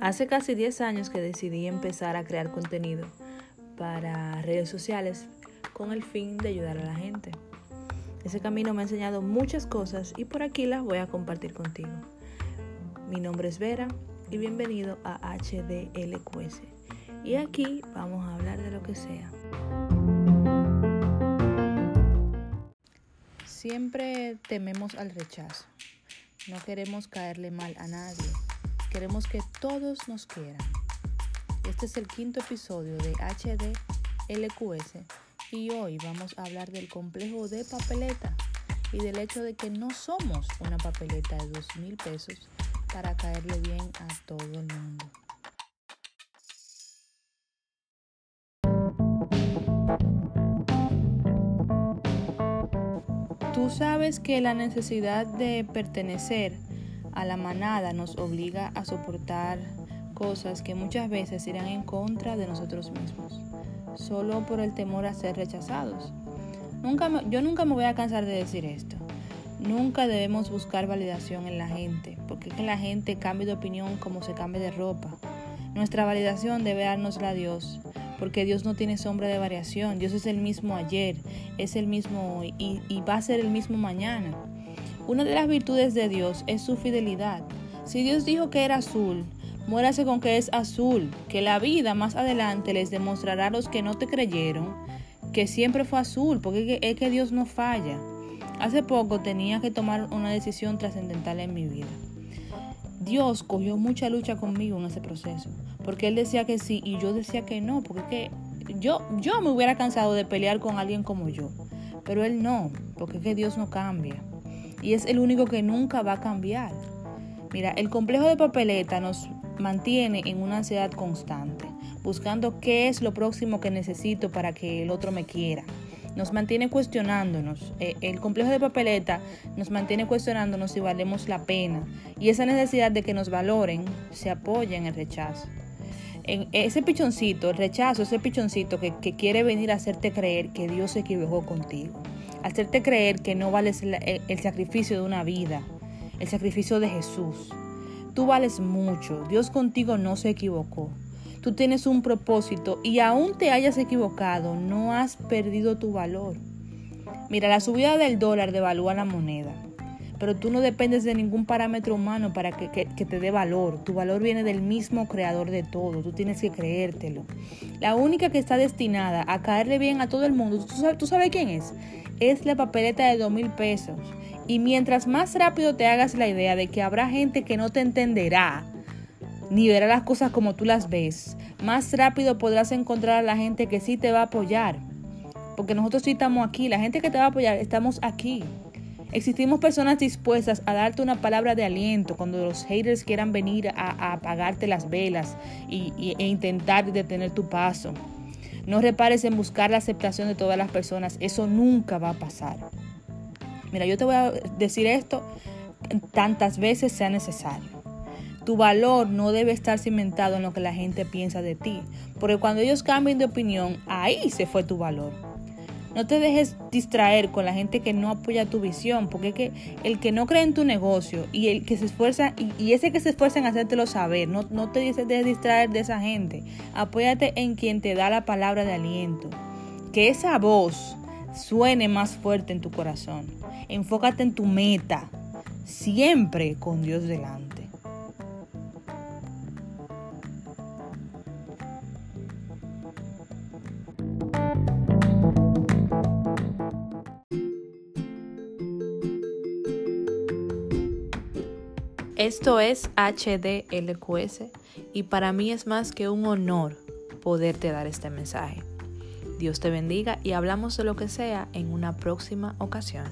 Hace casi 10 años que decidí empezar a crear contenido para redes sociales con el fin de ayudar a la gente. Ese camino me ha enseñado muchas cosas y por aquí las voy a compartir contigo. Mi nombre es Vera y bienvenido a HDLQS. Y aquí vamos a hablar de lo que sea. Siempre tememos al rechazo. No queremos caerle mal a nadie Queremos que todos nos quieran. Este es el quinto episodio de HD LQS y hoy vamos a hablar del complejo de papeleta y del hecho de que no somos una papeleta de dos mil pesos para caerle bien a todo el mundo. Sabes que la necesidad de pertenecer a la manada nos obliga a soportar cosas que muchas veces irán en contra de nosotros mismos, solo por el temor a ser rechazados. Nunca yo nunca me voy a cansar de decir esto. Nunca debemos buscar validación en la gente, porque es que la gente cambia de opinión como se cambia de ropa. Nuestra validación debe dárnosla a Dios, porque Dios no tiene sombra de variación. Dios es el mismo ayer, es el mismo hoy y, va a ser el mismo mañana. Una de las virtudes de Dios es su fidelidad. Si Dios dijo que era azul, muérase con que es azul, que la vida más adelante les demostrará a los que no te creyeron que siempre fue azul, porque es que Dios no falla. Hace poco tenía que tomar una decisión trascendental en mi vida. Dios cogió mucha lucha conmigo en ese proceso, porque Él decía que sí y yo decía que no, porque que yo, yo me hubiera cansado de pelear con alguien como yo, pero Él no, porque es que Dios no cambia y es el único que nunca va a cambiar. Mira, el complejo de papeleta nos mantiene en una ansiedad constante, buscando qué es lo próximo que necesito para que el otro me quiera. Nos mantiene cuestionándonos. Eh, el complejo de papeleta nos mantiene cuestionándonos si valemos la pena. Y esa necesidad de que nos valoren se apoya en el rechazo. En ese pichoncito, el rechazo, ese pichoncito que, que quiere venir a hacerte creer que Dios se equivocó contigo hacerte creer que no vales el sacrificio de una vida, el sacrificio de Jesús. Tú vales mucho, Dios contigo no se equivocó. Tú tienes un propósito y aún te hayas equivocado, no has perdido tu valor. Mira, la subida del dólar devalúa la moneda, pero tú no dependes de ningún parámetro humano para que, te dé valor. Tu valor viene del mismo creador de todo, tú tienes que creértelo. La única que está destinada a caerle bien a todo el mundo, ¿tú sabes, tú sabes quién es? es la papeleta de dos mil pesos. Y mientras más rápido te hagas la idea de que habrá gente que no te entenderá, ni verá las cosas como tú las ves, más rápido podrás encontrar a la gente que sí te va a apoyar. Porque nosotros sí estamos aquí, la gente que te va a apoyar, estamos aquí. Existimos personas dispuestas a darte una palabra de aliento cuando los haters quieran venir a, apagarte las velas y, e intentar detener tu paso. No repares en buscar la aceptación de todas las personas. Eso nunca va a pasar. Mira, yo te voy a decir esto tantas veces sea necesario. Tu valor no debe estar cimentado en lo que la gente piensa de ti, porque cuando ellos cambien de opinión, ahí se fue tu valor. No te dejes distraer con la gente que no apoya tu visión, porque es que el que no cree en tu negocio y el que se esfuerza, y, ese que se esfuerza en hacértelo saber, no, no te dejes distraer de esa gente. Apóyate en quien te da la palabra de aliento. Que esa voz suene más fuerte en tu corazón. Enfócate en tu meta, siempre con Dios delante. Esto es HDLQS y para mí es más que un honor poderte dar este mensaje. Dios te bendiga y hablamos de lo que sea en una próxima ocasión.